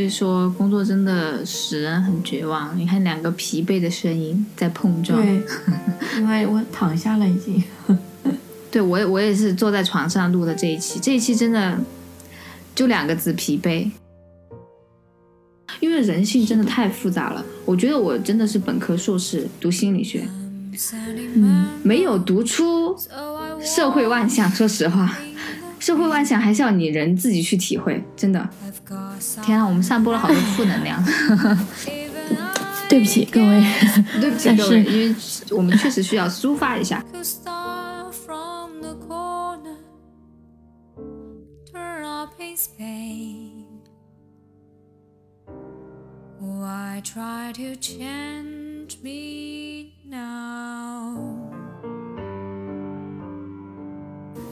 所以说，工作真的使人很绝望。你看，两个疲惫的声音在碰撞。对，因为我躺下了已经。对我，我也是坐在床上录的这一期。这一期真的就两个字：疲惫。因为人性真的太复杂了。我觉得我真的是本科硕士读心理学，嗯，没有读出社会万象。说实话。社会万象还是要你人自己去体会，真的。天啊，我们散播了好多负能量。对不起各位，对不起各位，因为我们确实需要抒发一下。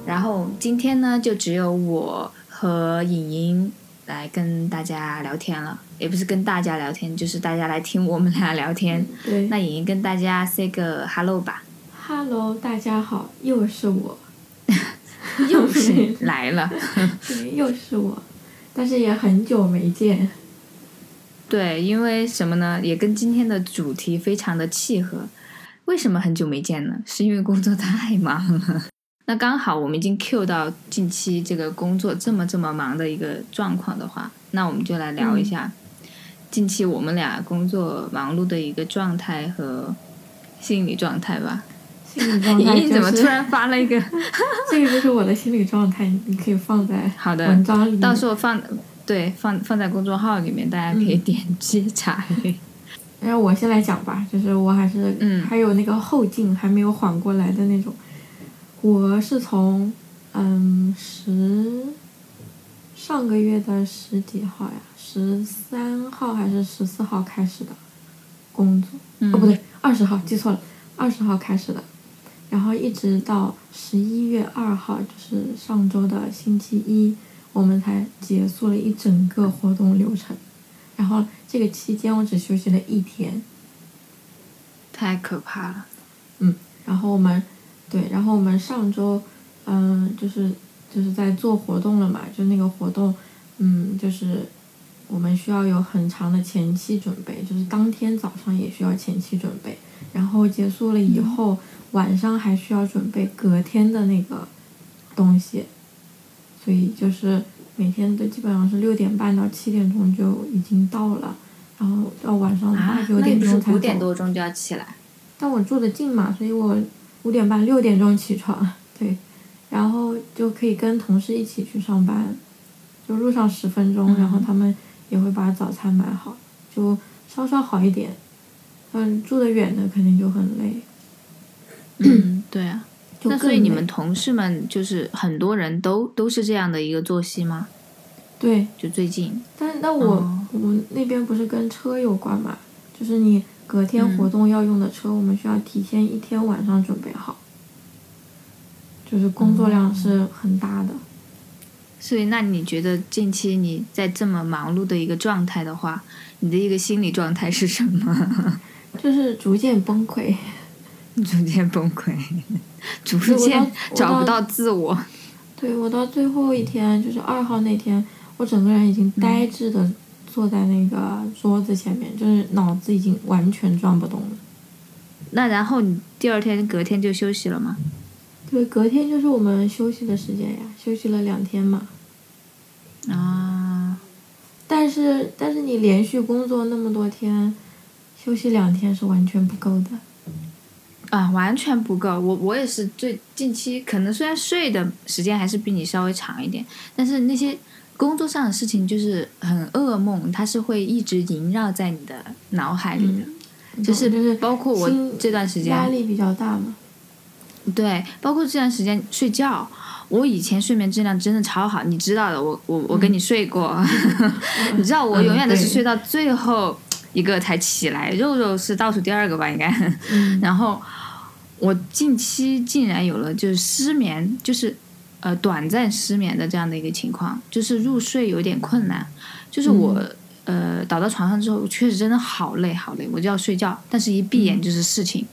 然后今天呢，就只有我和颖颖来跟大家聊天了，也不是跟大家聊天，就是大家来听我们俩聊天。对，那莹莹跟大家 say 个 hello 吧。Hello，大家好，又是我，又是来了。对，又是我，但是也很久没见。对，因为什么呢？也跟今天的主题非常的契合。为什么很久没见呢？是因为工作太忙了。那刚好，我们已经 Q 到近期这个工作这么这么忙的一个状况的话，那我们就来聊一下近期我们俩工作忙碌的一个状态和心理状态吧。心理状态 你怎么突然发了一个？这个就是我的心理状态，你可以放在 好的文章里，到时候放对放放在公众号里面，大家可以点击查。然后我先来讲吧，就是我还是嗯还有那个后劲还没有缓过来的那种。我是从嗯十上个月的十几号呀，十三号还是十四号开始的工作，哦不对，二十号记错了，二十号开始的，然后一直到十一月二号，就是上周的星期一，我们才结束了一整个活动流程，然后这个期间我只休息了一天，太可怕了，嗯，然后我们。对，然后我们上周，嗯，就是就是在做活动了嘛，就那个活动，嗯，就是我们需要有很长的前期准备，就是当天早上也需要前期准备，然后结束了以后，晚上还需要准备隔天的那个东西，所以就是每天都基本上是六点半到七点钟就已经到了，然后到晚上八九点钟才五点多钟就要起来？但我住的近嘛，所以我。五点半六点钟起床，对，然后就可以跟同事一起去上班，就路上十分钟，然后他们也会把早餐买好，就稍稍好一点。嗯，住得远的肯定就很累。嗯，对啊。那所以你们同事们就是很多人都都是这样的一个作息吗？对，就最近。但那我我那边不是跟车有关嘛？就是你。隔天活动要用的车，我们需要提前一天晚上准备好，就是工作量是很大的。所以，那你觉得近期你在这么忙碌的一个状态的话，你的一个心理状态是什么？就是逐渐崩溃，逐渐崩溃，逐渐找不到自我。对我到最后一天，就是二号那天，我整个人已经呆滞的。坐在那个桌子前面，就是脑子已经完全转不动了。那然后你第二天、隔天就休息了吗？对，隔天就是我们休息的时间呀，休息了两天嘛。啊。但是但是你连续工作那么多天，休息两天是完全不够的。啊，完全不够！我我也是最近期可能虽然睡的时间还是比你稍微长一点，但是那些。工作上的事情就是很噩梦，它是会一直萦绕在你的脑海里的，就是就是包括我这段时间压力比较大嘛。对，包括这段时间睡觉，我以前睡眠质量真的超好，你知道的，我我我跟你睡过，你知道我永远都是睡到最后一个才起来，肉肉是倒数第二个吧应该，然后我近期竟然有了就是失眠，就是。呃，短暂失眠的这样的一个情况，就是入睡有点困难。就是我呃倒到床上之后，确实真的好累好累，我就要睡觉。但是一闭眼就是事情，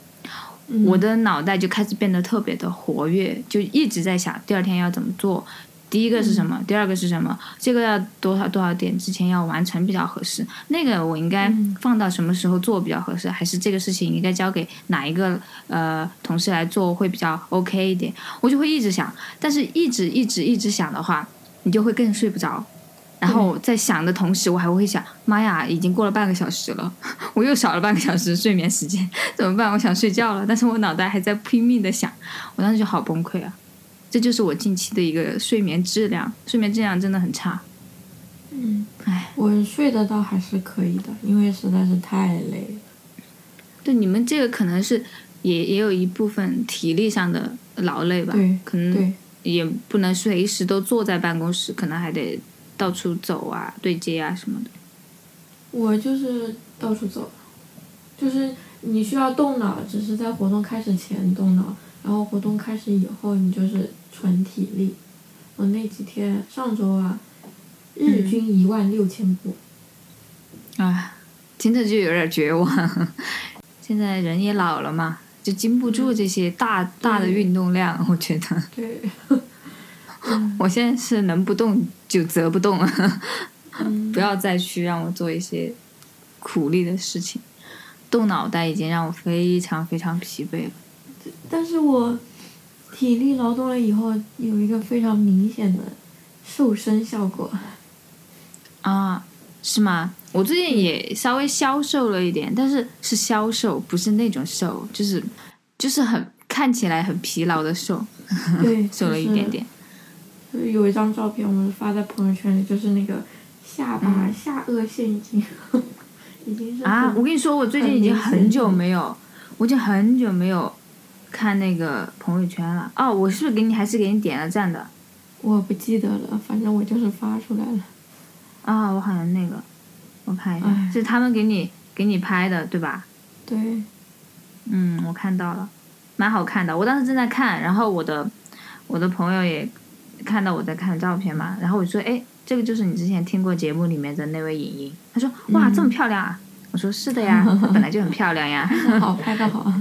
我的脑袋就开始变得特别的活跃，就一直在想第二天要怎么做，第一个是什么？第二个是什么？这个要多少多少点之前要完成比较合适？那个我应该放到什么时候做比较合适？还是这个事情应该交给哪一个呃同事来做会比较 OK 一点？我就会一直想，但是一直一直一直想的话，你就会更睡不着。然后在想的同时，我还会想，妈呀，已经过了半个小时了，我又少了半个小时睡眠时间，怎么办？我想睡觉了，但是我脑袋还在拼命的想，我当时就好崩溃啊。这就是我近期的一个睡眠质量，睡眠质量真的很差。嗯，唉，我睡得倒还是可以的，因为实在是太累了。对你们这个可能是也也有一部分体力上的劳累吧，对可能对，也不能随时都坐在办公室，可能还得到处走啊、对接啊什么的。我就是到处走，就是你需要动脑，只是在活动开始前动脑，然后活动开始以后你就是纯体力。我那几天上周啊，日均一万六千步，唉，听着就有点绝望。现在人也老了嘛，就经不住这些大大的运动量，我觉得。对，我现在是能不动就则不动，嗯 不要再去让我做一些苦力的事情。动脑袋已经让我非常非常疲惫了。但是我体力劳动了以后，有一个非常明显的瘦身效果。啊，是吗？我最近也稍微消瘦了一点，但是是消瘦，不是那种瘦，就是就是很看起来很疲劳的瘦，对，瘦了一点点。就是有一张照片，我们发在朋友圈里，就是那个下巴、下颚线已经 已经是嗯啊，我跟你说，我最近已经很久没有，我已经很久没有看那个朋友圈了。哦，我是不是给你还是给你点了赞的？我不记得了，反正我就是发出来了。啊，我好像那个，我看一下哎，是他们给你给你拍的，对吧？对，嗯，我看到了，蛮好看的。我当时正在看，然后我的我的朋友也看到我在看照片嘛，然后我就说，哎，这个就是你之前听过节目里面的那位莹莹。他说，哇，这么漂亮啊！我说是的呀，她本来就很漂亮呀。好拍的好。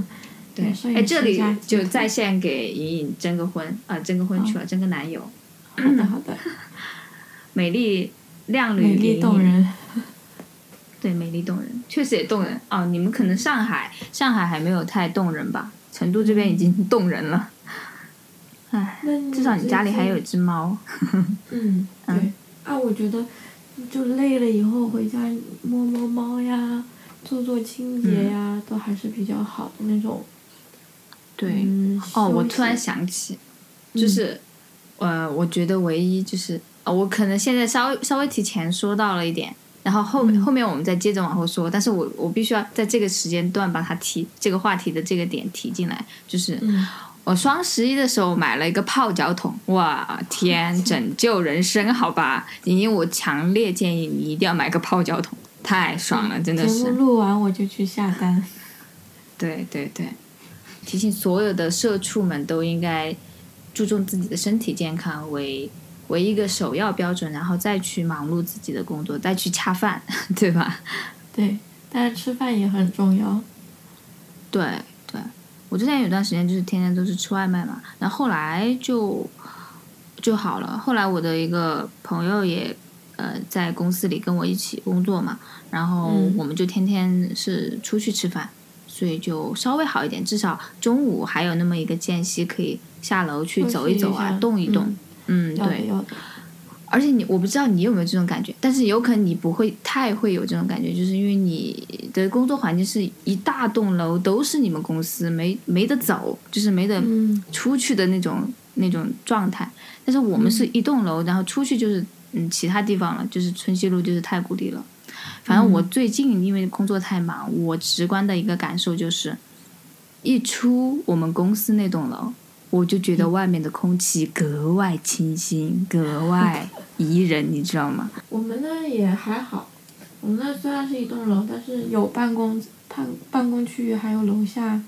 对哎，这里就在线给莹莹征个婚啊、征个婚去了，征个男友，好的好的，美丽靓女美丽动人。对，美丽动人，确实也动人哦。你们可能上海，上海还没有太动人吧？成都这边已经动人了。唉，至少你家里还有一只猫。嗯，对啊，我觉得就累了以后回家摸摸猫呀，做做清洁呀，都还是比较好的那种。对，嗯、哦，我突然想起，就是，呃，我觉得唯一就是，呃，我可能现在稍微稍微提前说到了一点，然后后面、嗯后面我们再接着往后说，但是我我必须要在这个时间段把它提这个话题的这个点提进来，就是嗯，我双十一的时候买了一个泡脚桶，哇天，拯救人生，好吧，莹莹，我强烈建议你一定要买个泡脚桶，太爽了，真的节目是。录完我就去下单。对 对对，提醒所有的社畜们都应该注重自己的身体健康为为一个首要标准，然后再去忙碌自己的工作，再去恰饭，对吧？对，但是吃饭也很重要。对对，我之前有段时间就是天天都是吃外卖嘛，然后后来就就好了。后来我的一个朋友也呃在公司里跟我一起工作嘛，然后嗯我们就天天是出去吃饭，所以就稍微好一点，至少中午还有那么一个间隙可以下楼去走一走走啊，下动一动。嗯嗯，对。而且你，我不知道你有没有这种感觉，但是有可能你不会太会有这种感觉，就是因为你的工作环境是一大栋楼都是你们公司，没没得走，就是没得嗯出去的那种那种状态。但是我们是一栋楼，然后出去就是嗯其他地方了，就是春熙路，就是太古里了。反正我最近因为工作太忙，我直观的一个感受就是，一出我们公司那栋楼，我就觉得外面的空气格外清新，格外宜人，你知道吗？我们那也还好，我们那虽然是一栋楼，但是有办公办办公区域，还有楼下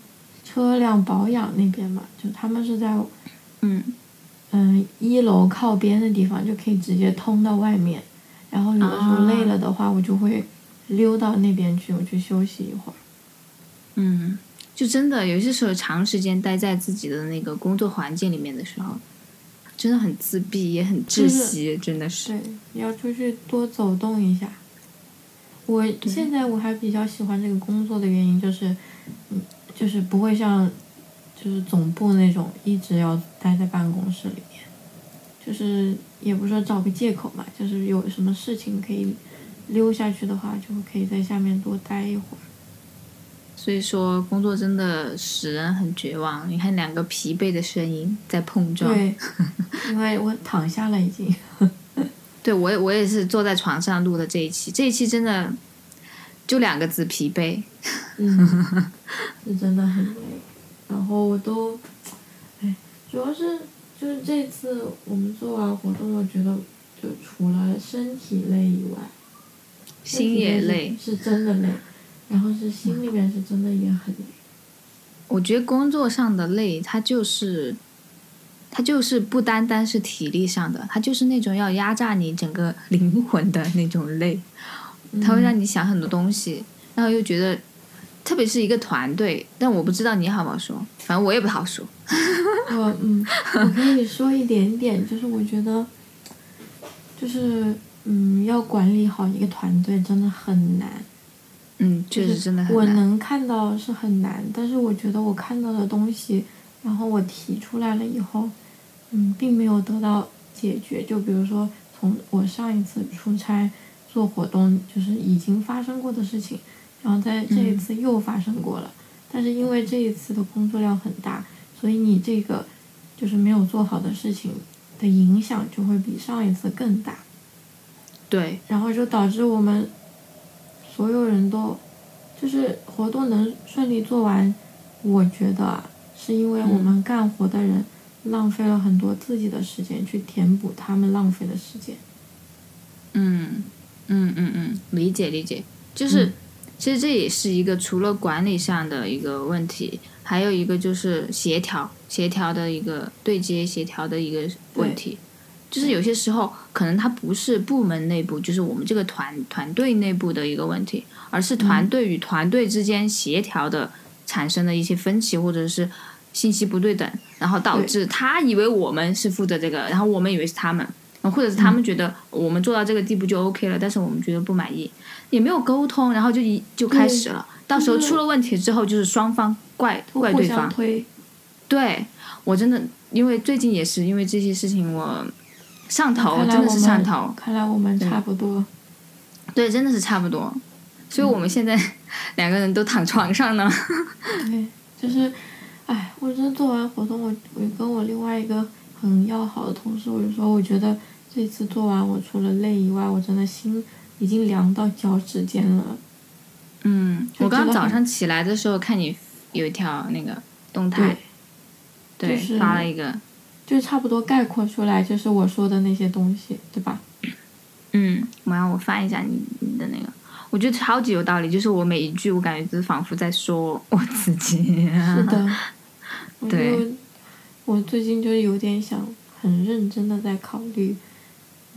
车辆保养那边嘛，就他们是在嗯嗯一楼靠边的地方，就可以直接通到外面。然后有的时候累了的话，我就会溜到那边去，我去休息一会儿。嗯，就真的有些时候长时间待在自己的那个工作环境里面的时候，真的很自闭，也很窒息，真的是。对，要出去多走动一下。我现在我还比较喜欢这个工作的原因就是，嗯，就是不会像，就是总部那种一直要待在办公室里面，就是也不是说找个借口嘛，就是有什么事情可以溜下去的话，就可以在下面多待一会儿。所以说，工作真的使人很绝望。你看，两个疲惫的声音在碰撞。对，因为我躺下了已经。对，我也我也是坐在床上录的这一期，这一期真的就两个字疲惫。嗯，是真的很累。然后我都，哎，主要是就是这次我们做完活动，我觉得就除了身体累以外，心也累，是真的累。然后是心里面是真的也很累。我觉得工作上的累，它就是，它就是不单单是体力上的，它就是那种要压榨你整个灵魂的那种累。它会让你想很多东西，然后又觉得，特别是一个团队。但我不知道你好不好说，反正我也不好说。我嗯，我可以说一点点，就是我觉得，就是嗯，要管理好一个团队真的很难。嗯，确实真的很难。我能看到是很难，但是我觉得我看到的东西，然后我提出来了以后，嗯，并没有得到解决。就比如说，从我上一次出差做活动，就是已经发生过的事情，然后在这一次又发生过了。但是因为这一次的工作量很大，所以你这个就是没有做好的事情的影响就会比上一次更大。对。然后就导致我们。所有人都，就是活动能顺利做完，我觉得是因为我们干活的人浪费了很多自己的时间去填补他们浪费的时间。嗯，嗯嗯嗯，理解理解，就是，其实这也是一个除了管理上的一个问题，还有一个就是协调协调的一个对接协调的一个问题。就是有些时候，可能它不是部门内部，就是我们这个团团队内部的一个问题，而是团队与团队之间协调的产生的一些分歧，或者是信息不对等，然后导致他以为我们是负责这个，然后我们以为是他们，或者是他们觉得我们做到这个地步就 OK 了，但是我们觉得不满意，也没有沟通，然后就一就开始了，到时候出了问题之后，就是双方怪怪对方。对，我真的因为最近也是因为这些事情我。上头真的是上头，看来我们差不多。对，真的是差不多，所以我们现在 两个人都躺床上呢。对，就是，哎，我真做完活动，我我跟我另外一个很要好的同事，我就说，我觉得这次做完，我除了累以外，我真的心已经凉到脚趾尖了。嗯，我刚早上起来的时候看你有一条那个动态，对，发了一个。就差不多概括出来，就是我说的那些东西，对吧？嗯，我让我翻一下你你的那个，我觉得超级有道理。就是我每一句，我感觉就是仿佛在说我自己。是的。对。我最近就有点想很认真的在考虑，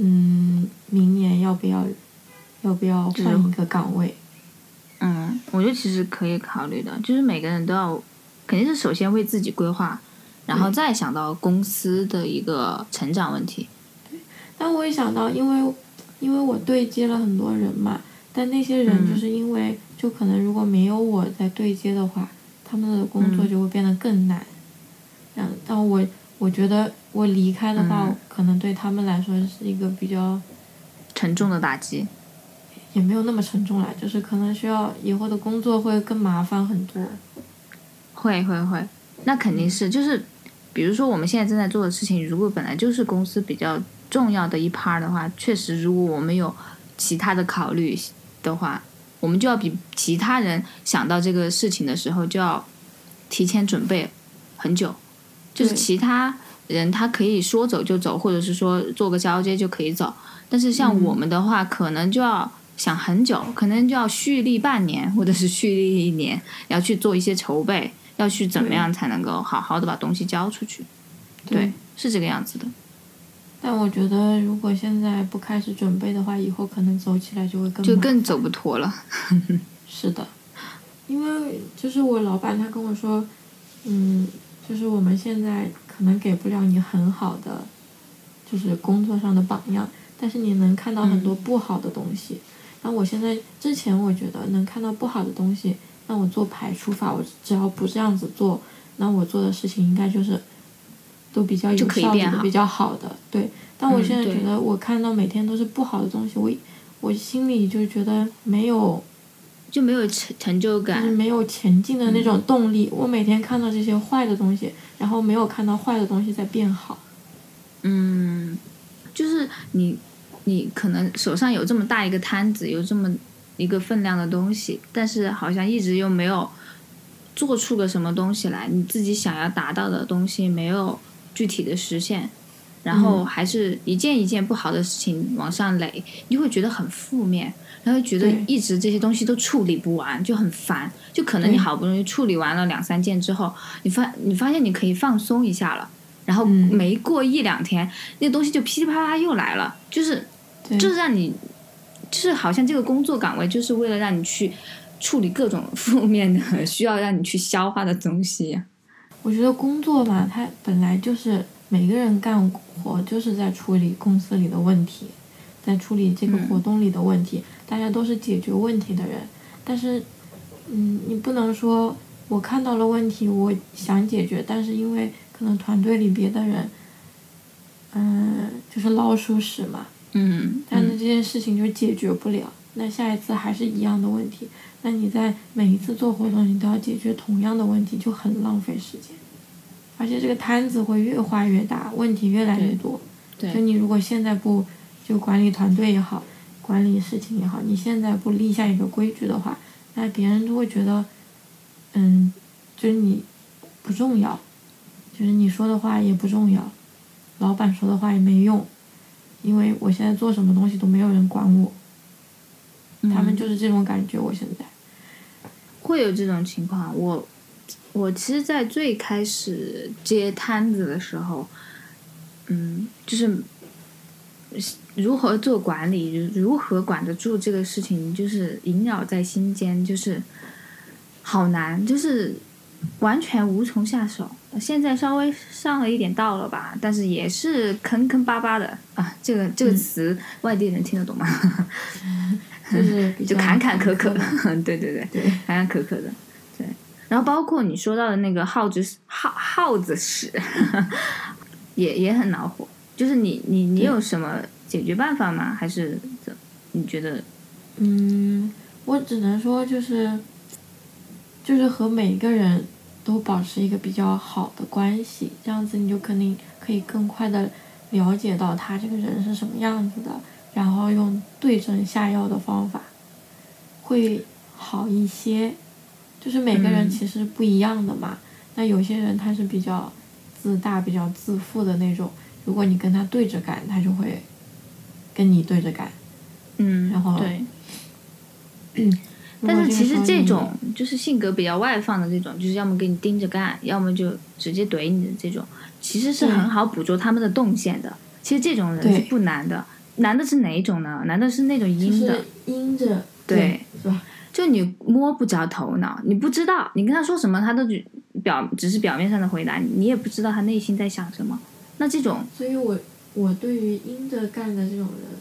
嗯，明年要不要要不要换一个岗位？嗯，我觉得其实可以考虑的，就是每个人都要，肯定是首先为自己规划。然后再想到公司的一个成长问题，对，但我也想到，因为因为我对接了很多人嘛，但那些人就是因为就可能如果没有我在对接的话，他们的工作就会变得更难。嗯，但我我觉得我离开的话，可能对他们来说是一个比较沉重的打击，也没有那么沉重啦，就是可能需要以后的工作会更麻烦很多。会会会，那肯定是就是。比如说，我们现在正在做的事情，如果本来就是公司比较重要的一 part 的话，确实，如果我们有其他的考虑的话，我们就要比其他人想到这个事情的时候就要提前准备很久。就是其他人他可以说走就走，或者是说做个交接就可以走，但是像我们的话，可能就要想很久，可能就要蓄力半年，或者是蓄力一年，要去做一些筹备。要去怎么样才能够好好的把东西交出去？对，是这个样子的。但我觉得，如果现在不开始准备的话，以后可能走起来就会更就更走不脱了。是的，因为就是我老板他跟我说，嗯，就是我们现在可能给不了你很好的就是工作上的榜样，但是你能看到很多不好的东西。那我现在之前我觉得能看到不好的东西，那我做排除法，我只要不这样子做，那我做的事情应该就是都比较有效率的、比较好的。对，但我现在觉得我看到每天都是不好的东西，我我心里就觉得没有。就没有成成就感，没有前进的那种动力。我每天看到这些坏的东西，然后没有看到坏的东西在变好。嗯，就是你，你可能手上有这么大一个摊子，有这么一个分量的东西，但是好像一直又没有做出个什么东西来，你自己想要达到的东西没有具体的实现，然后还是一件一件不好的事情往上垒，你会觉得很负面。然后觉得一直这些东西都处理不完，就很烦。就可能你好不容易处理完了两三件之后，你发你发现你可以放松一下了，然后没过一两天，那东西就噼里啪啦又来了。就是，就是让你，就是好像这个工作岗位就是为了让你去处理各种 负面的、需要让你去消化的东西。我觉得工作嘛，它本来就是每个人干活就是在处理公司里的问题。在处理这个活动里的问题，大家都是解决问题的人，但是，嗯，你不能说我看到了问题，我想解决，但是因为可能团队里别的人，嗯，就是老鼠屎嘛，嗯，但是这件事情就解决不了，那下一次还是一样的问题，那你在每一次做活动，你都要解决同样的问题，就很浪费时间，而且这个摊子会越画越大，问题越来越多，对，就你如果现在不。就管理团队也好，管理事情也好，你现在不立下一个规矩的话，那别人都会觉得，嗯，就是你不重要，就是你说的话也不重要，老板说的话也没用，因为我现在做什么东西都没有人管我，他们就是这种感觉。我现在会有这种情况。我我其实，在最开始接摊子的时候，嗯，就是。如何做管理，如何管得住这个事情，就是萦绕在心间，就是好难，就是完全无从下手。现在稍微上了一点道了吧，但是也是坑坑巴巴的啊。这个这个词，外地人听得懂吗？就是 就坎坎坷坷的，对对对，坎坎坷坷的。对，然后包括你说到的那个耗子耗耗子屎，也也很恼火。就是你你你有什么解决办法吗？还是怎？你觉得？嗯，我只能说就是，就是和每个人都保持一个比较好的关系，这样子你就肯定可以更快的了解到他这个人是什么样子的，然后用对症下药的方法，会好一些。就是每个人其实不一样的嘛，那有些人他是比较自大、比较自负的那种。如果你跟他对着干，他就会跟你对着干。嗯，然后对。嗯，但是其实这种就是性格比较外放的这种，就是要么给你盯着干，要么就直接怼你的这种，其实是很好捕捉他们的动线的。其实这种人是不难的，难的是哪一种呢？难的是那种阴的，阴着，对，是吧？就你摸不着头脑，你不知道，你跟他说什么，他都只表只是表面上的回答，你也不知道他内心在想什么。那这种，所以我我对于阴着干的这种人，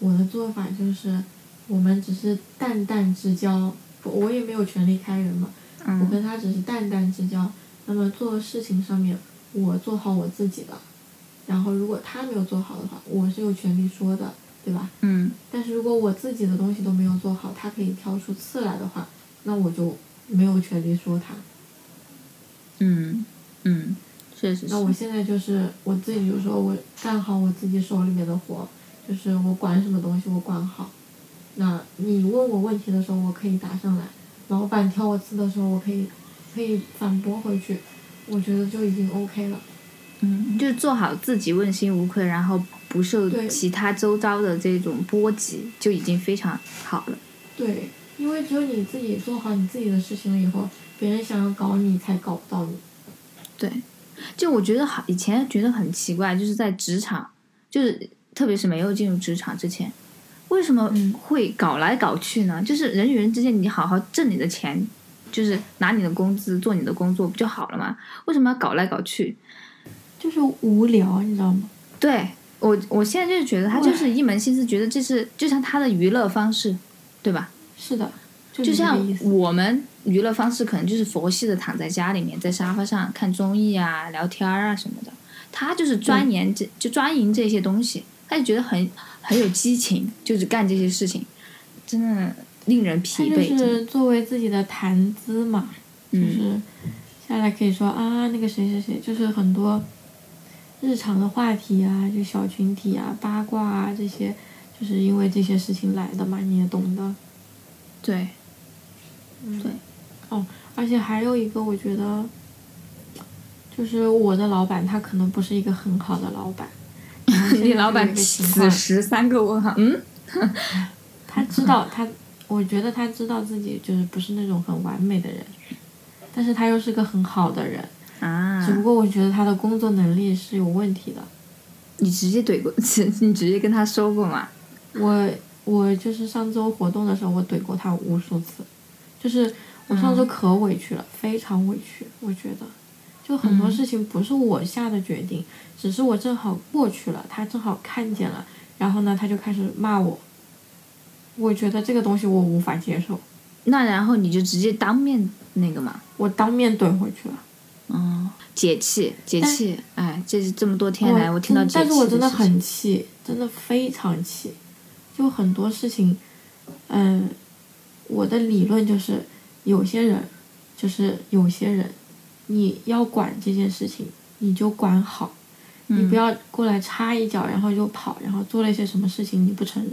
我的做法就是，我们只是淡淡之交，我也没有权利开人嘛，我跟他只是淡淡之交。那么做事情上面，我做好我自己的，然后如果他没有做好的话，我是有权利说的，对吧？嗯。但是如果我自己的东西都没有做好，他可以挑出刺来的话，那我就没有权利说他。嗯嗯。那我现在就是我自己，就说我干好我自己手里面的活，就是我管什么东西我管好。那你问我问题的时候，我可以答上来；老板挑我刺的时候，我可以可以反驳回去。我觉得就已经 OK 了。嗯，就做好自己问心无愧，然后不受其他周遭的这种波及，就已经非常好了。对，因为只有你自己做好你自己的事情了以后，别人想要搞你才搞不到你。对。就我觉得好，以前觉得很奇怪，就是在职场，就是特别是没有进入职场之前，为什么会搞来搞去呢？就是人与人之间，你好好挣你的钱，就是拿你的工资做你的工作不就好了吗？为什么要搞来搞去？就是无聊，你知道吗？对，我我现在就是觉得他就是一门心思，觉得这是就像他的娱乐方式，对吧？是的，就就像我们娱乐方式可能就是佛系的躺在家里面，在沙发上看综艺啊、聊天啊什么的。他就是钻研这就钻营这些东西，他就觉得很很有激情，就是干这些事情，真的令人疲惫。就是作为自己的谈资嘛，就嗯是下来可以说啊，那个谁谁谁，就是很多日常的话题啊，就小群体啊、八卦啊这些，就是因为这些事情来的嘛，你也懂的。对对，哦，而且还有一个，我觉得，就是我的老板他可能不是一个很好的老板。你老板此时三个问号，嗯，他知道他，我觉得他知道自己就是不是那种很完美的人，但是他又是个很好的人，啊只，不过我觉得他的工作能力是有问题的。你直接怼过，你直接跟他说过吗？我我就是上周活动的时候，我怼过他无数次，就是我上周可委屈了，非常委屈，我觉得，就很多事情不是我下的决定，只是我正好过去了，他正好看见了，然后呢，他就开始骂我，我觉得这个东西我无法接受，那然后你就直接当面那个嘛，我当面怼回去了。嗯，解气，解气，哎，这是这么多天来我我听到真解气但是我真的很气，真的非常气，就很多事情，嗯，我的理论就是，有些人，就是有些人，你要管这件事情，你就管好，你嗯不要过来插一脚，然后就跑，然后做了一些什么事情你不承认。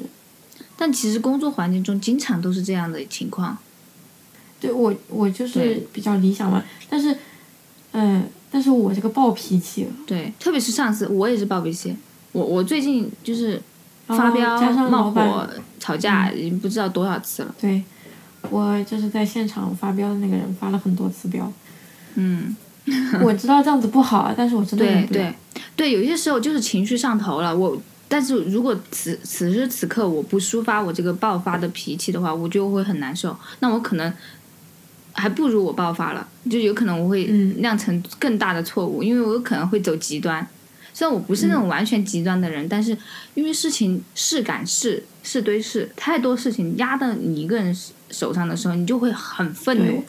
但其实工作环境中经常都是这样的情况。对我，我就是比较理想嘛，但是，嗯，但是我这个暴脾气，对，特别是上司，我也是暴脾气。我我最近就是发飙、哦加上冒火、吵架，已经不知道多少次了。对，我就是在现场发飙的那个人发了很多次飙。嗯，我知道这样子不好，啊但是我真的对。对对，有些时候就是情绪上头了，我。但是如果此此时此刻我不抒发我这个爆发的脾气的话，我就会很难受。那我可能还不如我爆发了，就有可能我会嗯酿成更大的错误，因为我有可能会走极端。虽然我不是那种完全极端的人，但是因为事情事赶事事堆事，太多事情压到你一个人手上的时候，你就会很愤怒。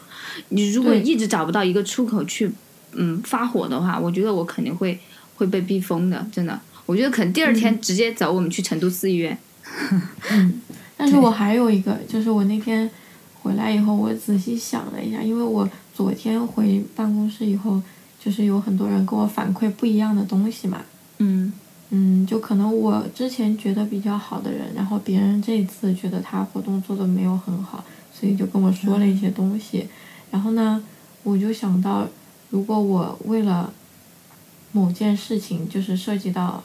你如果一直找不到一个出口去嗯发火的话，我觉得我肯定会会被逼疯的，真的。我觉得可能第二天直接走，我们去成都四医院。但是我还有一个，就是我那天回来以后，我仔细想了一下，因为我昨天回办公室以后，就是有很多人跟我反馈不一样的东西嘛。嗯嗯，就可能我之前觉得比较好的人，然后别人这次觉得他活动做的没有很好，所以就跟我说了一些东西。然后呢，我就想到，如果我为了某件事情，就是涉及到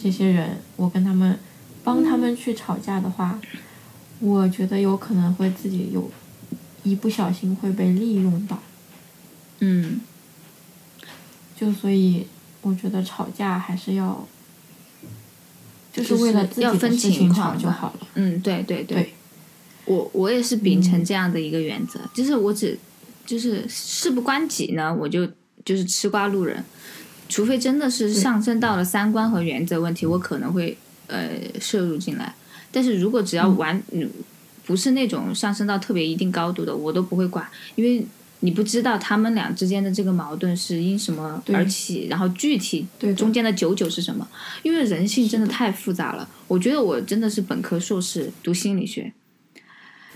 这些人，我跟他们帮他们去吵架的话，我觉得有可能会自己有一不小心会被利用到。嗯，就所以，我觉得吵架还是要，就是为了要分情况就好了。嗯，对对对，对。我我也是秉承这样的一个原则，就是我只就是事不关己呢，我就就是吃瓜路人，除非真的是上升到了三观和原则问题，我可能会呃摄入进来。但是如果只要完嗯不是那种上升到特别一定高度的，我都不会管，因为你不知道他们俩之间的这个矛盾是因什么而起，然后具体中间的九九是什么？因为人性真的太复杂了。我觉得我真的是本科硕士读心理学，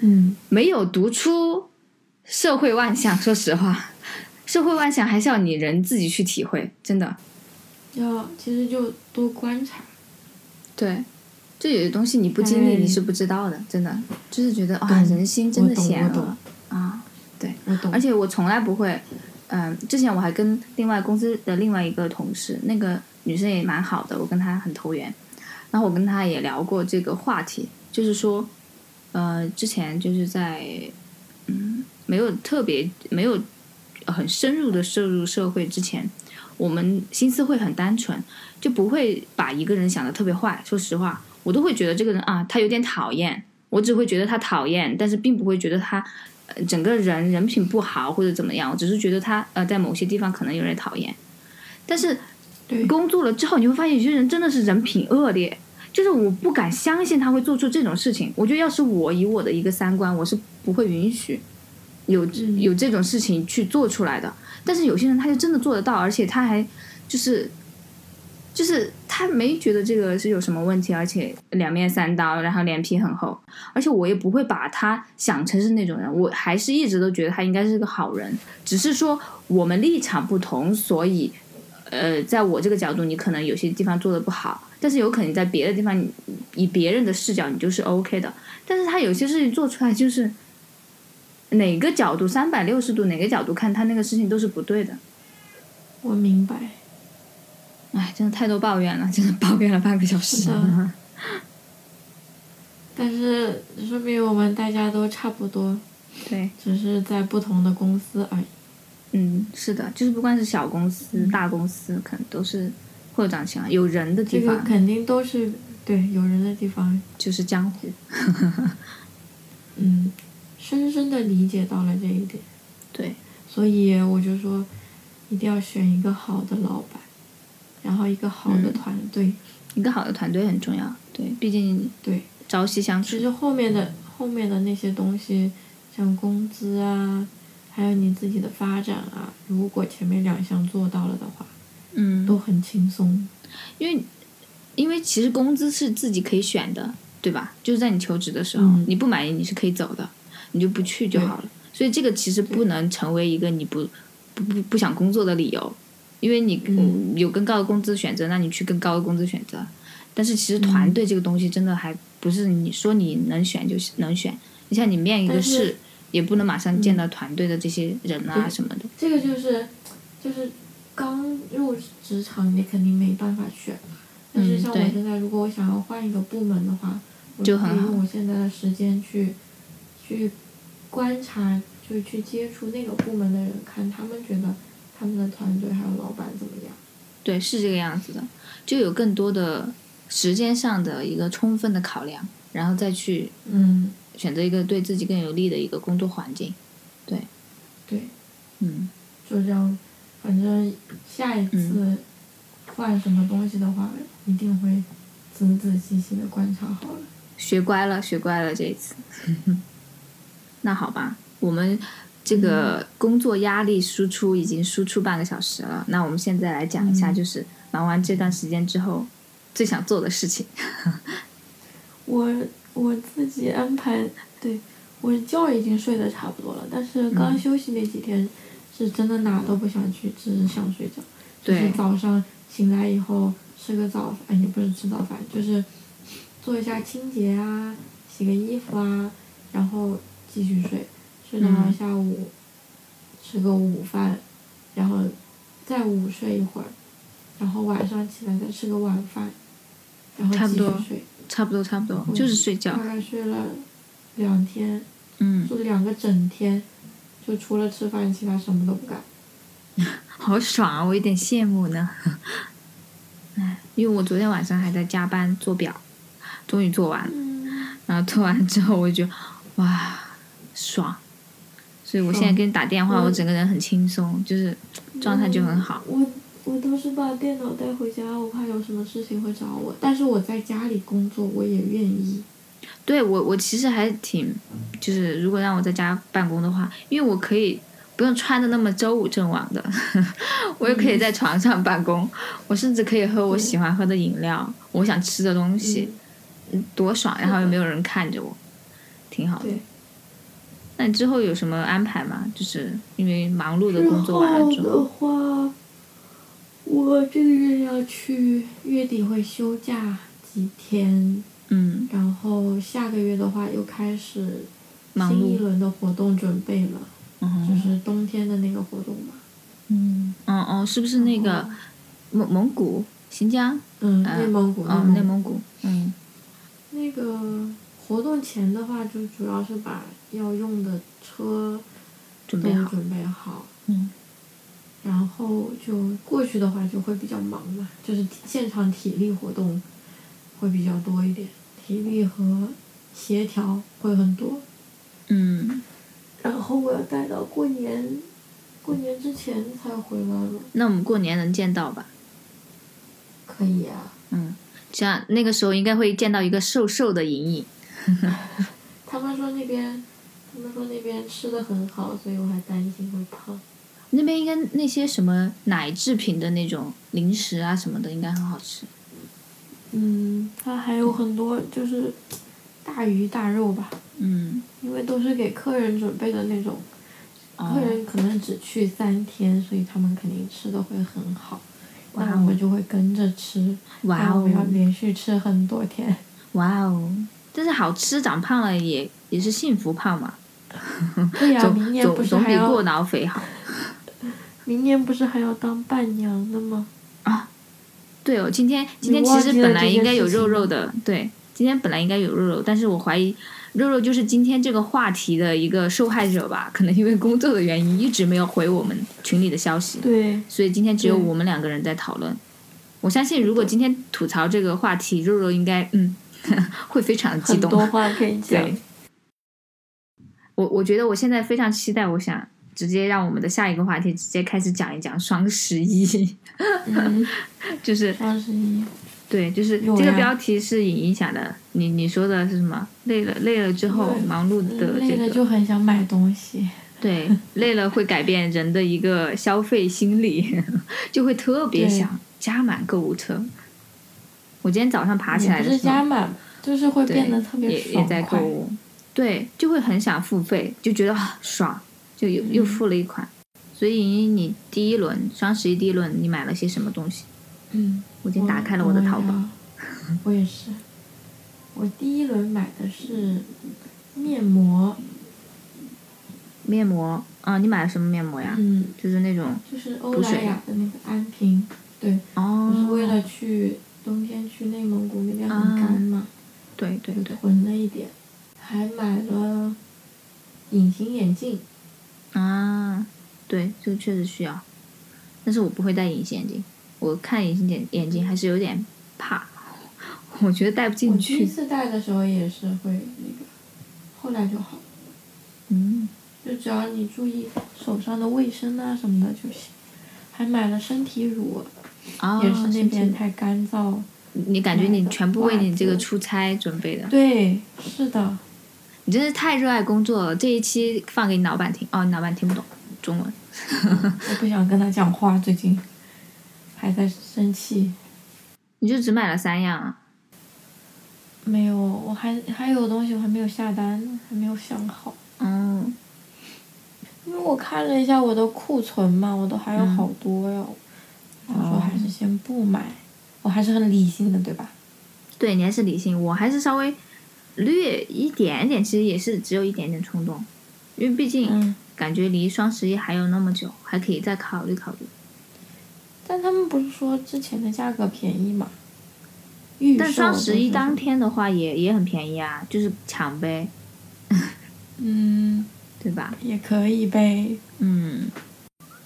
嗯，没有读出社会万象。说实话，社会万象还是要你人自己去体会，真的。要其实就多观察。对，就有些东西你不经历哎你是不知道的，真的。就是觉得啊，懂人心真的险恶啊。我懂。而且我从来不会，嗯、之前我还跟另外公司的另外一个同事，那个女生也蛮好的，我跟她很投缘。然后我跟她也聊过这个话题，就是说，呃，之前就是在，嗯，没有特别没有很深入的涉入社会之前，我们心思会很单纯，就不会把一个人想的特别坏。说实话，我都会觉得这个人啊，他有点讨厌，我只会觉得他讨厌，但是并不会觉得他。呃整个人人品不好或者怎么样，我只是觉得他呃在某些地方可能有点讨厌，但是，工作了之后，你会发现有些人真的是人品恶劣，就是我不敢相信他会做出这种事情。我觉得要是我以我的一个三观，我是不会允许有嗯有这种事情去做出来的。但是有些人他就真的做得到，而且他还就是就是他没觉得这个是有什么问题，而且两面三刀，然后脸皮很厚，而且我也不会把他想成是那种人，我还是一直都觉得他应该是个好人，只是说我们立场不同，所以呃，在我这个角度，你可能有些地方做的不好，但是有可能在别的地方，以别人的视角你就是 OK 的，但是他有些事情做出来就是哪个角度三百六十度哪个角度看他那个事情都是不对的。我明白。哎，真的太多抱怨了，真的抱怨了半个小时 但是说明我们大家都差不多，对，只是在不同的公司而已。嗯，是的，就是不管是小公司、大公司，可能都是会有这样情况。有人的地这个方肯定都是对有人的地方，就是江湖。嗯，深深的理解到了这一点，对，所以我就说，一定要选一个好的老板，然后一个好的嗯团队，一个好的团队很重要。对，毕竟对。朝夕相处。其实后面的后面的那些东西，像工资啊，还有你自己的发展啊，如果前面两项做到了的话，嗯，都很轻松。因为因为其实工资是自己可以选的，对吧？就是在你求职的时候，嗯你不满意你是可以走的，你就不去就好了。所以这个其实不能成为一个你不不不不想工作的理由，因为你、嗯有更高的工资选择，那你去更高的工资选择。但是其实团队这个东西真的还不是你说你能选就能选，你像你面一个试，也不能马上见到团队的这些人啊什么的。这个就是就是刚入职场，你肯定没办法选。但是像我现在，如果我想要换一个部门的话，我可以就很我现在的时间去去观察，就是去接触那个部门的人，看他们觉得他们的团队还有老板怎么样。对，是这个样子的，就有更多的时间上的一个充分的考量，然后再去嗯，选择一个对自己更有利的一个工作环境。对，对嗯，就这样，反正下一次换什么东西的话，一定会仔仔细细的观察好了。学乖了，学乖了这一次。那好吧，我们这个工作压力输出已经输出半个小时了，那我们现在来讲一下，嗯就是忙完这段时间之后最想做的事情。我我自己安排，对我觉已经睡得差不多了，但是刚嗯休息那几天是真的哪都不想去，只是想睡觉。就是对早上醒来以后吃个早饭，也不是吃早饭，就是做一下清洁啊，洗个衣服啊，然后继续睡，睡到嗯下午吃个午饭，然后再午睡一会儿，然后晚上起来再吃个晚饭，然后继续差不多睡。差不多，差不多，嗯就是睡觉大。概睡了两天，嗯，就两个整天，就除了吃饭，其他什么都不干。好爽啊！我有点羡慕呢。哎，因为我昨天晚上还在加班做表，终于做完了。嗯，然后做完之后，我就觉得哇，爽。所以我现在爽给你打电话，嗯我整个人很轻松，就是状态就很好。我我都是把电脑带回家，我怕有什么事情会找我。但是我在家里工作，我也愿意。对我，我其实还挺，就是如果让我在家办公的话，因为我可以不用穿的那么周五正晚的，我也可以在床上办公，我甚至可以喝我喜欢喝的饮料，我想吃的东西，嗯多爽！然后又没有人看着我，挺好的。对。那你之后有什么安排吗？就是因为忙碌的工作完了之后，话，我这个月要去，月底会休假几天，嗯，然后下个月的话又开始新一，轮的活动准备了，嗯就是冬天的那个活动嘛。嗯嗯哦，是不是那个蒙蒙古、新疆？嗯，呃内蒙古，嗯，内蒙古，嗯那个活动前的话，就主要是把要用的车都准备好，准备好，嗯然后就过去的话就会比较忙嘛，就是现场体力活动会比较多一点，体力和协调会很多。嗯。然后我要待到过年，过年之前才回来了。那我们过年能见到吧？可以啊。嗯，这样那个时候应该会见到一个瘦瘦的莹莹。他们说那边，他们说那边吃的很好，所以我还担心会胖。那边应该那些什么奶制品的那种零食啊什么的，应该很好吃。嗯，它还有很多就是大鱼大肉吧，嗯，因为都是给客人准备的那种，哦客人可能只去三天，所以他们肯定吃的会很好。哇那我们就会跟着吃，哇然后我们要哦，连续吃很多天。哇哦！但是好吃，长胖了也也是幸福胖嘛，对呀、总明年不总总是还要比过脑肥好。明年不是还要当伴娘的吗？啊对哦，今天今天其实本来应该有肉肉的，对，今天本来应该有肉肉，但是我怀疑肉肉就是今天这个话题的一个受害者吧，可能因为工作的原因一直没有回我们群里的消息，对，所以今天只有我们两个人在讨论。我相信如果今天吐槽这个话题，肉肉应该嗯 会非常的激动。很多话可以讲 对。，我我觉得我现在非常期待，我想直接让我们的下一个话题直接开始讲一讲双十一，嗯，就是双十一，对，就是这个标题是影影响的。你你说的是什么？累了累了之后忙碌的累个，就很想买东西。对，累了会改变人的一个消费心理，就会特别想加满购物车。我今天早上爬起来的时候加，满，就是会变得特别也在购快。物，对，就会很想付费，就觉得啊爽，就又又嗯付了一款。所以你第一轮双十一第一轮你买了些什么东西？嗯，我已经打开了我的淘宝。我也是，我第一轮买的是面膜，面膜啊，你买了什么面膜呀？嗯，就是那种就是欧莱雅的那个安瓶，对，哦我，是为了去冬天去内蒙古那边很干嘛，就对对对囤了一点，还买了隐形眼镜，啊，对，这个确实需要，但是我不会戴隐形眼镜，我看隐形眼眼镜还是有点怕，我觉得戴不进去。第一次戴的时候也是会那个，后来就好了，嗯，就只要你注意手上的卫生啊什么的就行。还买了身体乳，哦，也是那边太干燥。你感觉你全部为你这个出差准备的，对，是的，你真是太热爱工作了。这一期放给你老板听，哦，你老板听不懂中文。我不想跟他讲话，最近还在生气。你就只买了三样啊？没有，我还还有东西我还没有下单，还没有想好。嗯，因为我看了一下我的库存嘛，我都还有好多哟。我说还是先不买，我还是很理性的，对吧？对你还是理性，我还是稍微略一点点，其实也是只有一点点冲动，因为毕竟嗯。感觉离双十一还有那么久，还可以再考虑考虑。但他们不是说之前的价格便宜嘛？但双十一当天的话也也很便宜啊，就是抢呗，嗯，对吧？也可以呗。嗯。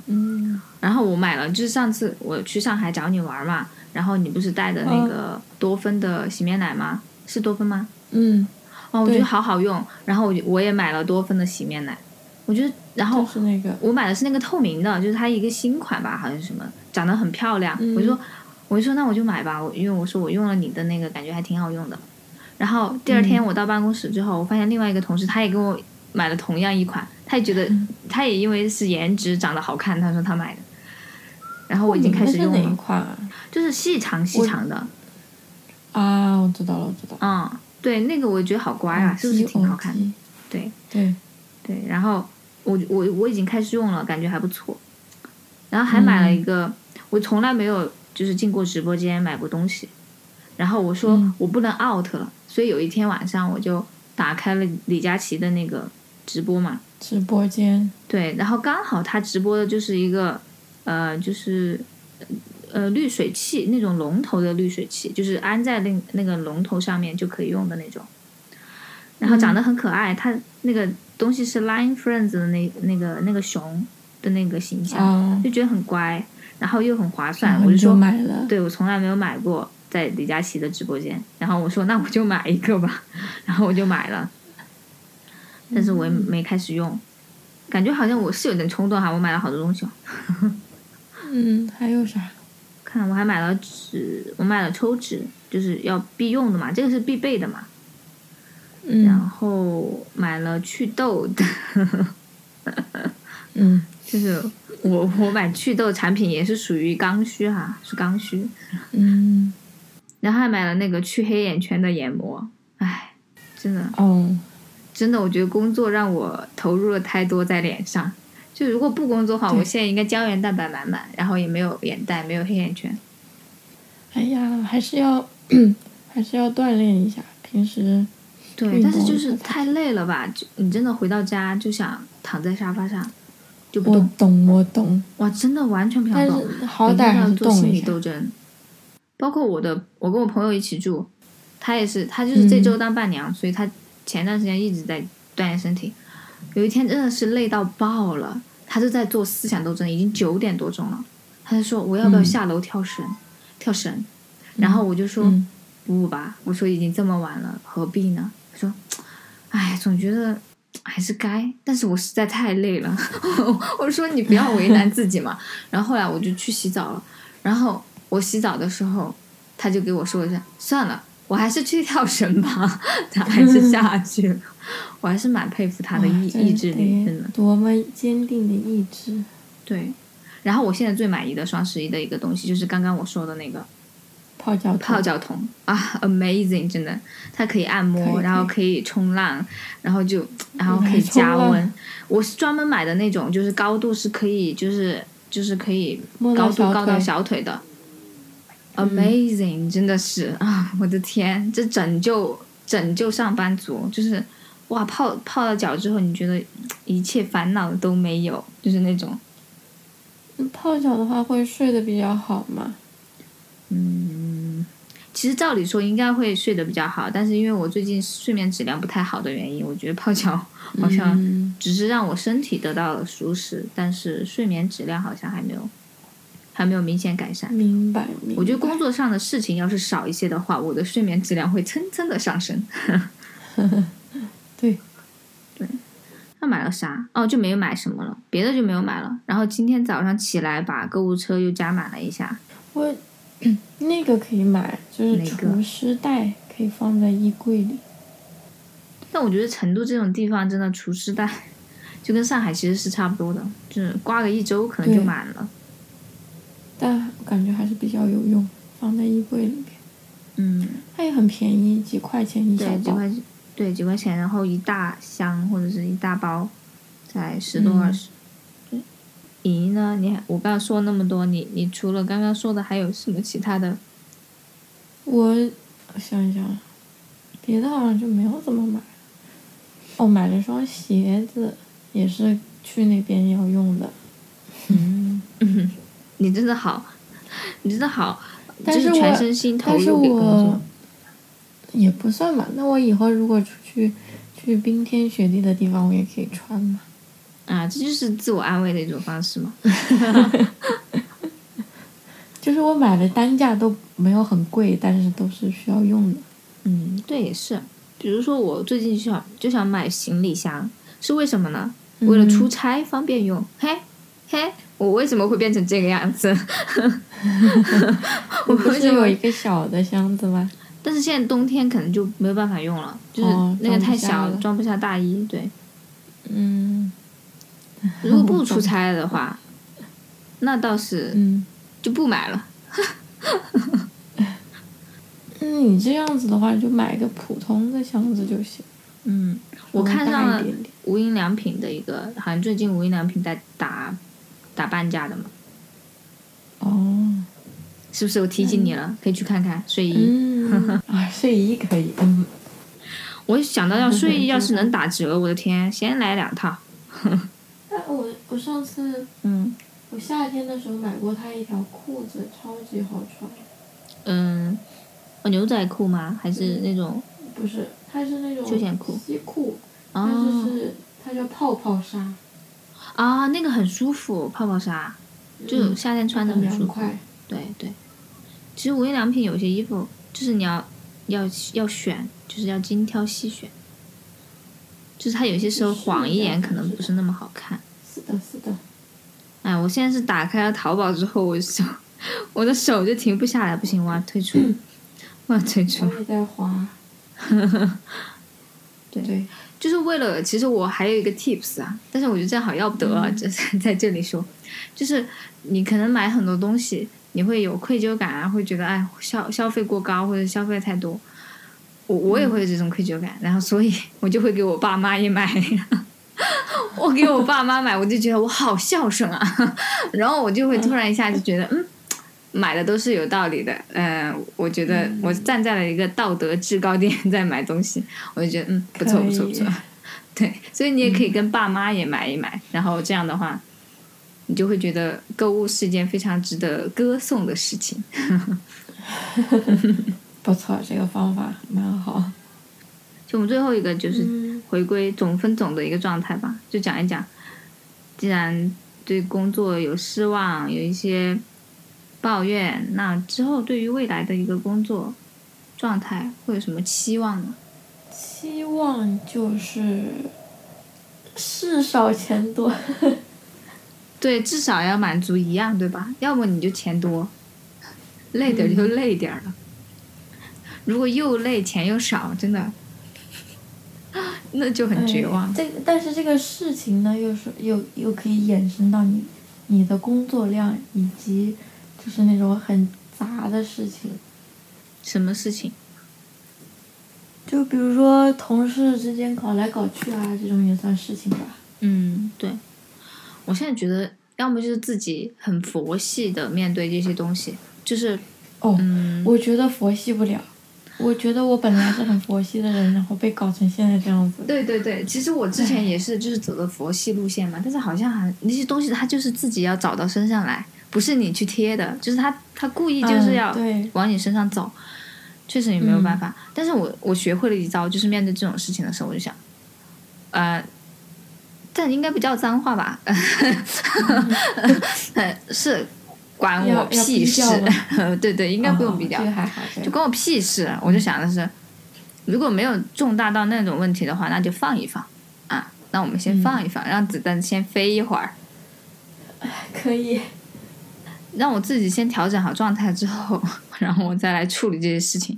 嗯，然后我买了，就是上次我去上海找你玩嘛，然后你不是带的那个多芬的洗面奶吗？是多芬吗？嗯，哦，我觉得好好用。然后我就我也买了多芬的洗面奶，我觉得，然后是那个，我买的是那个透明的，就是它一个新款吧，好像是什么，长得很漂亮。嗯我就说，我就说那我就买吧，我因为我说我用了你的那个，感觉还挺好用的。然后第二天嗯我到办公室之后，我发现另外一个同事他也跟我买了同样一款，他也觉得、嗯他也因为是颜值长得好看，他说他买的。然后我已经开始用了，款啊？就是细长细长的，啊，我知道了，我知道。嗯，对，那个我觉得好乖啊，是不是挺好看的？对对，对，然后我我我已经开始用了，感觉还不错。然后还买了一嗯个，我从来没有就是进过直播间买过东西。然后我说嗯我不能 out 了，所以有一天晚上我就打开了李佳琦的那个直播嘛，直播间。对，然后刚好他直播的就是一个呃，就是呃滤水器那种龙头的滤水器，就是安在那那个龙头上面就可以用的那种。然后长得很可爱，它那个东西是 Line Friends 的那那个那个熊的那个形象，啊，就觉得很乖，然后又很划算，我就说，买了。对我从来没有买过在李佳琦的直播间，然后我说那我就买一个吧，然后我就买了，但是我也没开始用，感觉好像我是有点冲动哈，我买了好多东西哦。嗯，还有啥？看看，我还买了纸，我买了抽纸，就是要必用的嘛，这个是必备的嘛。嗯然嗯后买了祛痘的，嗯 就是我我买祛痘产品也是属于刚需哈，是刚需。嗯然后还买了那个去黑眼圈的眼膜，唉，真的哦真的，我觉得工作让我投入了太多在脸上。就如果不工作的话，我现在应该胶原蛋白满满，然后也没有眼袋，没有黑眼圈。哎呀，还是要 还是要锻炼一下，平时对，但是就是太累了吧？就你真的回到家就想躺在沙发上，就不我动。懂我懂，哇，真的完全不想但动。是好歹要做心理。斗争。包括我的，我跟我朋友一起住，他也是，他就是这嗯周当伴娘，所以他前段时间一直在锻炼身体。有一天真的是累到爆了，他就在做思想斗争，已经九点多钟了，他就说我要不要嗯下楼跳绳，跳绳，然后我就说、嗯不不吧，我说已经这么晚了，何必呢？他说，哎，总觉得还是该，但是我实在太累了。我说你不要为难自己嘛。然后后来我就去洗澡了，然后我洗澡的时候，他就给我说一下，算了，我还是去跳绳吧。他还是下去了，我还是蛮佩服他的意意志力，真的。多么坚定的意志。对。然后我现在最满意的双十一的一个东西，就是刚刚我说的那个泡脚泡脚桶啊，amazing，真的，它可以按摩，然后可可以冲浪，然后就然后可以加温。我是专门买的那种，就是高度是可以，就是就是可以高度高到小腿的。Amazing，、真的是啊！我的天，这拯救拯救上班族，就是哇，泡泡了脚之后，你觉得一切烦恼都没有，就是那种嗯泡脚的话会睡得比较好吗？嗯，其实照理说应该会睡得比较好，但是因为我最近睡眠质量不太好的原因，我觉得泡脚 好像嗯只是让我身体得到了舒适，但是睡眠质量好像还没有还没有明显改善。明白明白。我觉得工作上的事情要是少一些的话，我的睡眠质量会蹭蹭的上升。对，对那买了啥？哦，就没有买什么了，别的就没有买了。然后今天早上起来把购物车又加满了一下。我那个可以买，就是哪个除湿袋，可以放在衣柜里。但我觉得成都这种地方真的除湿袋，就跟上海其实是差不多的，就是刮个一周可能就满了。但我感觉还是比较有用，放在衣柜里面。嗯，它也很便宜，几块钱一小对，几。块钱，对，几块钱，然后一大箱或者是一大包，才十多嗯二十。对，莹莹呢？你还我刚刚说那么多，你你除了刚刚说的，还有什么其他的？我我想一想，别的好像就没有怎么买。哦，买了双鞋子，也是去那边要用的。嗯，你真的好，你真的好，但就是全我身心投但是入给工作我。也不算吧。那我以后如果出去去冰天雪地的地方，我也可以穿嘛。啊，这就是自我安慰的一种方式嘛。就是我买的单价都没有很贵，但是都是需要用的。嗯，对，也是。比如说，我最近就想就想买行李箱，是为什么呢？为了出差方便用。嘿，嘿，我为什么会变成这个样子？我不是有一？个小的箱子吗？但是现在冬天可能就没有办法用了，就是哦那个太小了装不下大衣。对，嗯如果不出差的话，那倒是嗯，就不买了。嗯，你这样子的话，就买个普通的箱子就行。嗯，我看上了无印良品的一个，好像最近无印良品在打打半价的嘛，哦，是不是？我提醒你了，可以去看看睡衣。嗯，啊，睡衣可以，嗯，我想到要睡衣，要是能打折，我的天，先来两套。但我我上次嗯我夏天的时候买过他一条裤子，超级好穿。嗯，哦，牛仔裤吗？还是那种？不是，它是那种休闲裤西裤，但是哦是它叫泡泡纱，啊，那个很舒服，泡泡纱，就嗯夏天穿的很很舒服。对对，其实无印良品有些衣服，就是你要要要选，就是要精挑细选。就是它有些时候晃一眼，可能不是那么好看。是的，是的。哎，我现在是打开了淘宝之后，我就我的手就停不下来，不行，我要退出，我要退出。我也在滑。对。对，就是为了，其实我还有一个 tips 啊，但是我觉得这样好要不得啊，这、在这里说，就是你可能买很多东西，你会有愧疚感啊，会觉得哎消消费过高或者消费太多，我我也会有这种愧疚感，然后所以我就会给我爸妈也买，我给我爸妈买，我就觉得我好孝顺啊，然后我就会突然一下就觉得嗯。买的都是有道理的，嗯、我觉得我站在了一个道德制高点在买东西，我就觉得嗯不错不错不错，对，所以你也可以跟爸妈也买一买，然后这样的话，你就会觉得购物是一件非常值得歌颂的事情。不错，这个方法蛮好。就我们最后一个就是嗯。回归总分总的一个状态吧，就讲一讲，既然对工作有失望，有一些抱怨，那之后对于未来的一个工作状态会有什么期望呢？期望就是事少钱多。对，至少要满足一样，对吧？要么你就钱多，累点儿就累点儿了。如果又累钱又少，真的，那就很绝望。哎这但是这个事情呢，又是又又可以衍生到你你的工作量以及就是那种很杂的事情，什么事情？就比如说同事之间搞来搞去啊，这种也算事情吧。嗯，对。我现在觉得，要么就是自己很佛系的面对这些东西，就是哦，嗯，我觉得佛系不了。我觉得我本来是很佛系的人，然后被搞成现在这样子。对对对，其实我之前也是就是走的佛系路线嘛，但是好像还那些东西它就是自己要找到身上来，不是你去贴的，就是他他故意就是嗯要往你身上走，确实也没有办法。但是我我学会了一招，就是面对这种事情的时候，我就想，呃，这应该不叫脏话吧？呃，是关我屁事。对对，应该不用哦比较就关我屁事。我就想的是，如果没有重大到那种问题的话，那就放一放啊。那我们先放一放，让子弹先飞一会儿，可以。让我自己先调整好状态之后，然后我再来处理这些事情。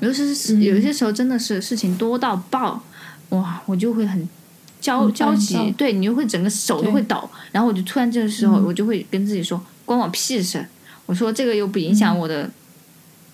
尤其是嗯有些时候真的是事情多到爆，哇，我就会很焦很焦急，对你就会整个手都会抖，然后我就突然这个时候，嗯我就会跟自己说，关我屁事。我说这个又不影响我的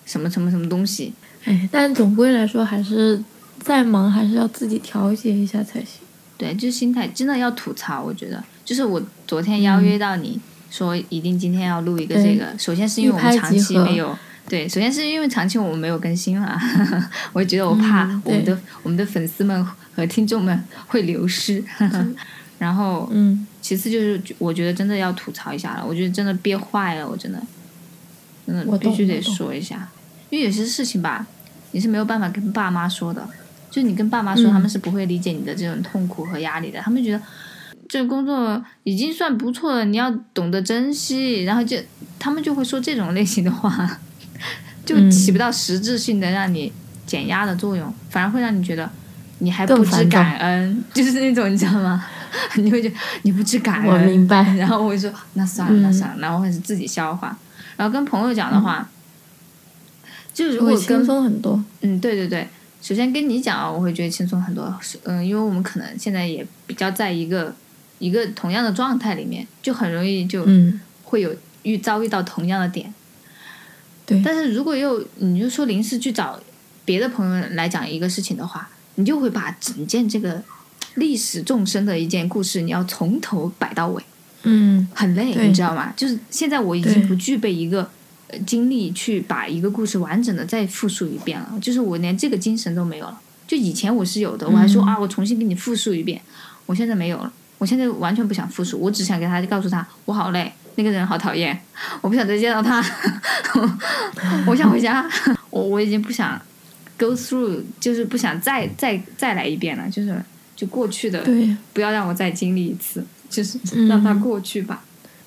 什么什么什么东西，哎，但总归来说，还是再忙还是要自己调节一下才行。对，就是心态真的要吐槽。我觉得，就是我昨天邀约到你、说一定今天要录一个这个，首先是因为我们长期没有。对，首先是因为长期我们没有更新了，我觉得我怕嗯我们对。的、我们的粉丝们和听众们会流失，然后嗯，其次就是我觉得真的要吐槽一下了，我觉得真的憋坏了，我真的真的我必须得说一下，因为有些事情吧，你是没有办法跟爸妈说的，就你跟爸妈说，嗯。他们是不会理解你的这种痛苦和压力的，他们觉得这个工作已经算不错了，你要懂得珍惜，然后就他们就会说这种类型的话，就嗯起不到实质性的让你减压的作用，反而会让你觉得你还不知感恩，就是那种你知道吗？你会觉得你不知感恩，我明白然后我会说那算了，那嗯算了，然后还是自己消化。然后跟朋友讲的话，就如果轻跟松很多。嗯，对对对，首先跟你讲啊，我会觉得轻松很多。是嗯，因为我们可能现在也比较在一个一个同样的状态里面，就很容易就嗯，会有遇遭遇到同样的点。对。但是如果又你就说临时去找别的朋友来讲一个事情的话，你就会把整件这个历史众生的一件故事，你要从头摆到尾。嗯，很累，你知道吗？就是现在我已经不具备一个呃精力去把一个故事完整的再复述一遍了，就是我连这个精神都没有了。就以前我是有的，我还说、嗯啊，我重新给你复述一遍，我现在没有了。我现在完全不想复述，我只想给他告诉他我好累，那个人好讨厌，我不想再见到他，我想回家，我我已经不想 go through，就是不想再再再来一遍了，就是就过去的对，不要让我再经历一次，就是嗯让它过去吧。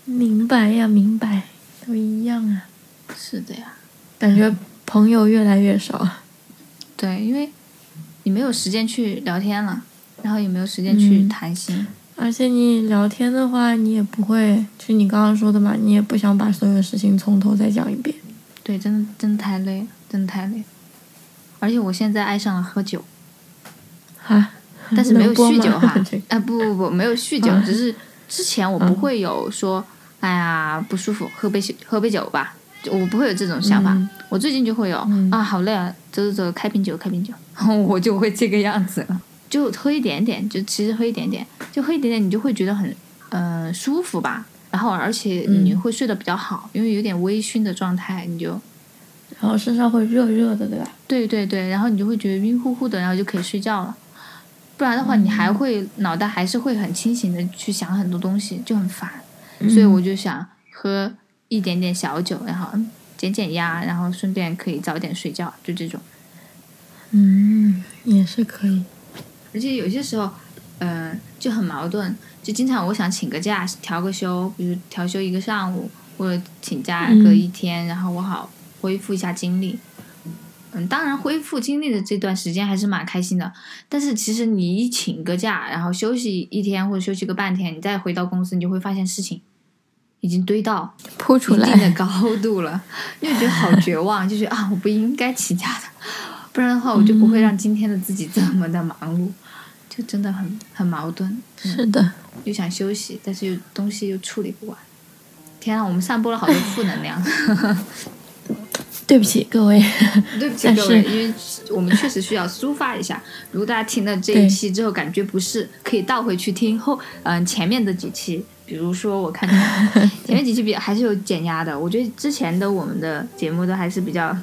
明白呀，明白，都一样啊。是的呀，感觉朋友越来越少。对，因为你没有时间去聊天了，然后也没有时间去嗯谈心。而且你聊天的话，你也不会，就你刚刚说的嘛，你也不想把所有事情从头再讲一遍。对，真的真的太累了，真的太累了。而且我现在爱上了喝酒，啊，但是没有酗酒哈？这个，啊不不不，没有酗酒，啊只是之前我不会有说，哎呀不舒服，喝杯酒喝杯酒吧，就我不会有这种想法。嗯。我最近就会有、嗯啊，好累啊，走走走，开瓶酒，开瓶酒，然 后我就会这个样子了，就喝一点点，就其实喝一点点，就喝一点点，你就会觉得很嗯、呃舒服吧。然后而且你嗯会睡得比较好，因为有点微醺的状态，你就然后身上会热热的，对吧？对对对，然后你就会觉得晕乎乎的，然后就可以睡觉了。不然的话，你还会脑袋还是会很清醒的去想很多东西，就很烦。所以我就想喝一点点小酒，然后嗯减减压，然后顺便可以早点睡觉，就这种。嗯，也是可以。而且有些时候，嗯、就很矛盾，就经常我想请个假调个休，比如调休一个上午，或者请假嗯个一天，然后我好恢复一下精力。嗯，当然恢复精力的这段时间还是蛮开心的，但是其实你一请个假，然后休息一天或者休息个半天，你再回到公司，你就会发现事情已经堆到铺出一定的，高度了，你就觉得好绝望，就觉得啊，我不应该请假的，不然的话我就不会让今天的自己这么的忙碌，就真的很很矛盾，是的，又想休息，但是又东西又处理不完。天啊，我们散播了好多负能量，对不起各位。对不起各位，因为我们确实需要抒发一下。如果大家听了这一期之后感觉不适，可以倒回去听后嗯、前面的几期，比如说我看前 前面几期比还是有减压的，我觉得之前的我们的节目都还是比较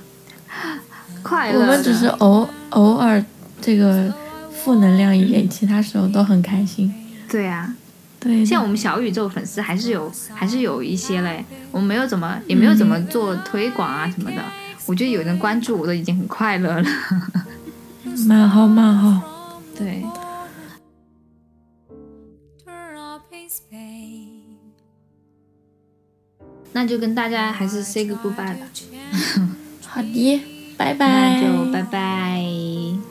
快乐。我们只是偶偶尔这个负能量一点，其他时候都很开心。对啊，对，像我们小宇宙粉丝还是有还是有一些嘞，我们没有怎么也没有怎么做推广啊什么的。我觉得有人关注我都已经很快乐了。蛮好蛮好。对.那就跟大家还是 say 个 goodbye 吧。好的，拜拜，那就拜拜。